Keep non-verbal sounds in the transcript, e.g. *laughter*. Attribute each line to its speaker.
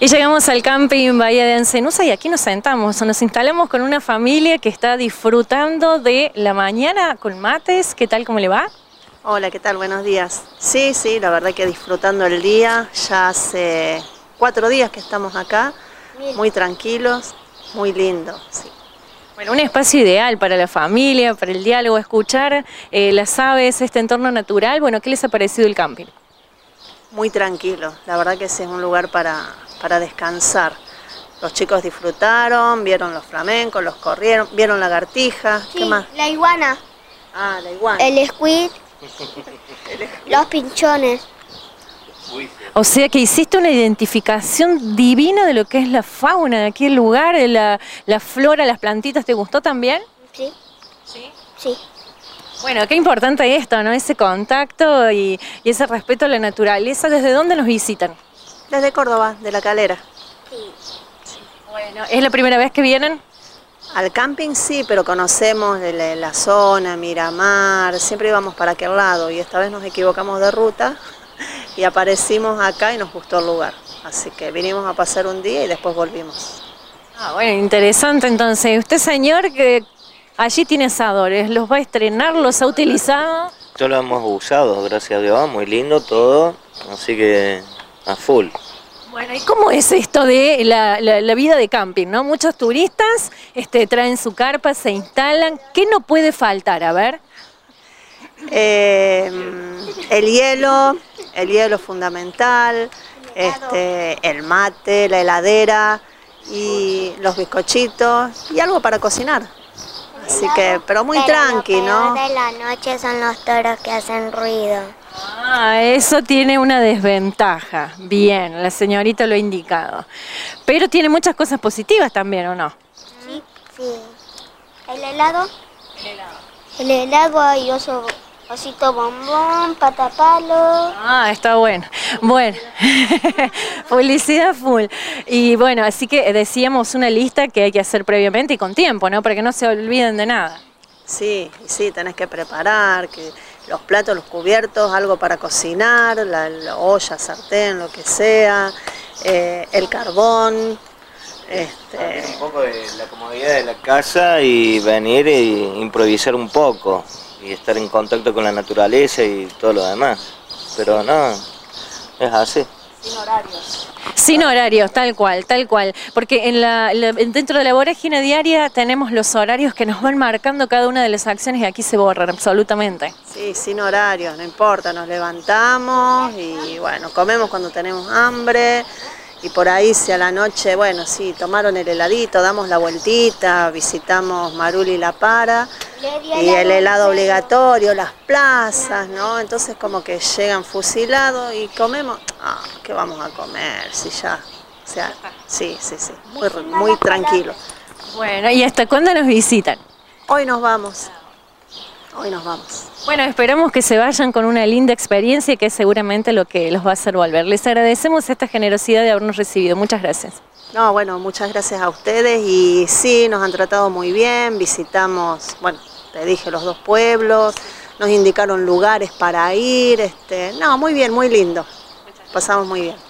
Speaker 1: Y llegamos al camping Bahía de Ancenusa y aquí nos sentamos, nos instalamos con una familia que está disfrutando de la mañana con mates. ¿Qué tal, cómo le va?
Speaker 2: Hola, ¿qué tal? Buenos días. Sí, sí, la verdad que disfrutando el día. Ya hace cuatro días que estamos acá, muy tranquilos, muy lindo. Sí.
Speaker 1: Bueno, un espacio ideal para la familia, para el diálogo, escuchar eh, las aves, este entorno natural. Bueno, ¿qué les ha parecido el camping?
Speaker 2: Muy tranquilo, la verdad que ese es un lugar para, para descansar. Los chicos disfrutaron, vieron los flamencos, los corrieron, vieron lagartijas, ¿qué más?
Speaker 3: La iguana.
Speaker 2: Ah, la iguana.
Speaker 3: El squid. *laughs* los pinchones.
Speaker 1: O sea que hiciste una identificación divina de lo que es la fauna de aquel lugar, la, la flora, las plantitas, ¿te gustó también?
Speaker 3: Sí.
Speaker 1: Sí.
Speaker 3: Sí.
Speaker 1: Bueno, qué importante esto, ¿no? Ese contacto y, y ese respeto a la naturaleza. ¿Desde dónde nos visitan?
Speaker 2: Desde Córdoba, de la calera.
Speaker 3: Sí.
Speaker 1: Bueno, ¿es la primera vez que vienen?
Speaker 2: Al camping sí, pero conocemos la, la zona, Miramar, siempre íbamos para aquel lado y esta vez nos equivocamos de ruta *laughs* y aparecimos acá y nos gustó el lugar. Así que vinimos a pasar un día y después volvimos.
Speaker 1: Ah, bueno, interesante entonces. Usted, señor, que allí tiene asadores, ¿los va a estrenar? ¿Los ha utilizado?
Speaker 4: Ya lo hemos usado, gracias a Dios, muy lindo todo, así que a full.
Speaker 1: Bueno, ¿y cómo es esto de la, la- la vida de camping, no? Muchos turistas este, traen su carpa, se instalan. ¿Qué no puede faltar? A ver.
Speaker 2: Eh, el hielo, el hielo fundamental, este, el mate, la heladera y los bizcochitos y algo para cocinar. Así que, pero muy
Speaker 3: Pero
Speaker 2: tranqui,
Speaker 3: lo
Speaker 2: ¿no?
Speaker 3: de la noche son los toros que hacen ruido.
Speaker 1: Ah, eso tiene una desventaja. Bien, la señorita lo ha indicado. Pero tiene muchas cosas positivas también, ¿o no?
Speaker 3: Sí. Sí. ¿El helado? El helado hay oso, osito bombón, patapalo.
Speaker 1: Ah, está bueno. Bueno, *laughs* publicidad full. Y bueno, así que decíamos una lista que hay que hacer previamente y con tiempo, ¿no? Para que no se olviden de nada.
Speaker 2: Sí, sí, tenés que preparar, que los platos, los cubiertos, algo para cocinar, la, la olla, sartén, lo que sea, eh, el carbón, este,
Speaker 4: Un poco de la comodidad de la casa y venir y improvisar un poco y estar en contacto con la naturaleza y todo lo demás. Pero no, es así.
Speaker 1: Sin horarios, tal cual, tal cual. Porque en la, la- dentro de la vorágine diaria tenemos los horarios que nos van marcando cada una de las acciones y aquí se borran absolutamente.
Speaker 2: Sí, sin horarios, no importa, nos levantamos y bueno, comemos cuando tenemos hambre y por ahí si a la noche, bueno, sí, tomaron el heladito, damos la vueltita, visitamos Maruli y La Para y el helado obligatorio, las plazas, ¿no? Entonces como que llegan fusilados y comemos, ah, ¿qué vamos a comer? Si ya, o sea, sí, sí, sí, muy, muy tranquilo.
Speaker 1: Bueno, ¿y hasta cuándo nos visitan?
Speaker 2: Hoy nos vamos, hoy nos vamos.
Speaker 1: Bueno, esperamos que se vayan con una linda experiencia que es seguramente lo que los va a hacer volver. Les agradecemos esta generosidad de habernos recibido. Muchas gracias.
Speaker 2: No, bueno, muchas gracias a ustedes y sí, nos han tratado muy bien, visitamos, bueno, te dije los dos pueblos, nos indicaron lugares para ir, este, no, muy bien, muy lindo, pasamos muy bien.